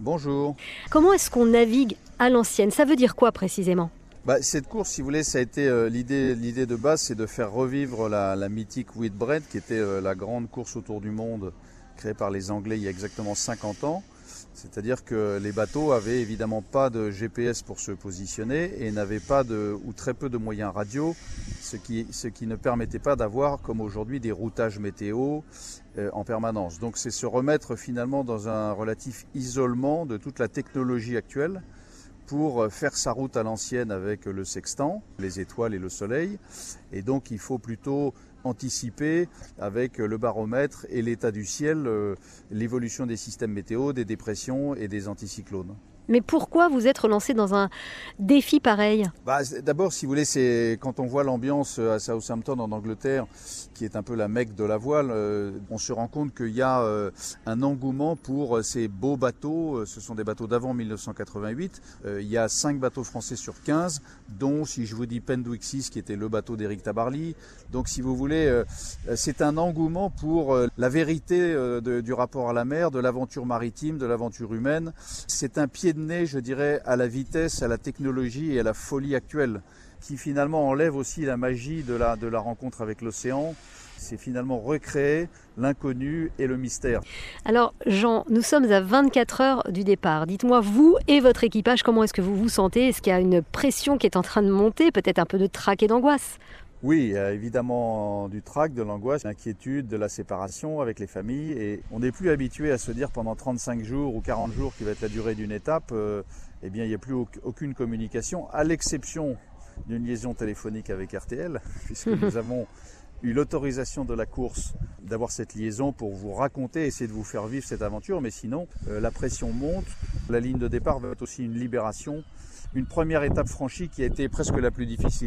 Bonjour. Comment est-ce qu'on navigue à l'ancienne? Ça veut dire quoi précisément? Bah, cette course, si vous voulez, ça a été euh, l'idée. L'idée de base, c'est de faire revivre la, la mythique Whitbread, qui était euh, la grande course autour du monde créée par les Anglais il y a exactement 50 ans. C'est-à-dire que les bateaux avaient évidemment pas de GPS pour se positionner et n'avaient pas de ou très peu de moyens radio, ce qui, ne permettait pas d'avoir, comme aujourd'hui, des routages météo euh, en permanence. Donc c'est se remettre finalement dans un relatif isolement de toute la technologie actuelle pour faire sa route à l'ancienne avec le sextant, les étoiles et le soleil. Et donc il faut plutôt anticiper avec le baromètre et l'état du ciel euh, l'évolution des systèmes météo, des dépressions et des anticyclones. Mais pourquoi vous êtes relancé dans un défi pareil? Bah, D'abord, si vous voulez, c'est quand on voit l'ambiance à Southampton en Angleterre, qui est un peu la mecque de la voile, euh, on se rend compte qu'il y a euh, un engouement pour ces beaux bateaux. Ce sont des bateaux d'avant 1988. Euh, il y a 5 bateaux français sur 15, dont, si je vous dis Pendwick 6, qui était le bateau d'Éric Tabarly. Donc, si vous voulez, c'est un engouement pour la vérité du rapport à la mer, de l'aventure maritime, de l'aventure humaine. C'est un pied je dirais, à la vitesse, à la technologie et à la folie actuelle, qui finalement enlève aussi la magie de la, de la rencontre avec l'océan. C'est finalement recréer l'inconnu et le mystère. Alors Jean, nous sommes à 24 heures du départ. Dites-moi, vous et votre équipage, comment est-ce que vous vous sentez? Est-ce qu'il y a une pression qui est en train de monter? Peut-être un peu de trac et d'angoisse? Oui, évidemment du trac, de l'angoisse, de l'inquiétude, de la séparation avec les familles. Et on n'est plus habitué à se dire pendant 35 jours ou 40 jours qui va être la durée d'une étape, euh, eh bien il n'y a plus aucune communication, à l'exception d'une liaison téléphonique avec RTL, puisque nous avons eu l'autorisation de la course d'avoir cette liaison pour vous raconter, essayer de vous faire vivre cette aventure. Mais sinon, euh, la pression monte. La ligne de départ va être aussi une libération, une première étape franchie qui a été presque la plus difficile.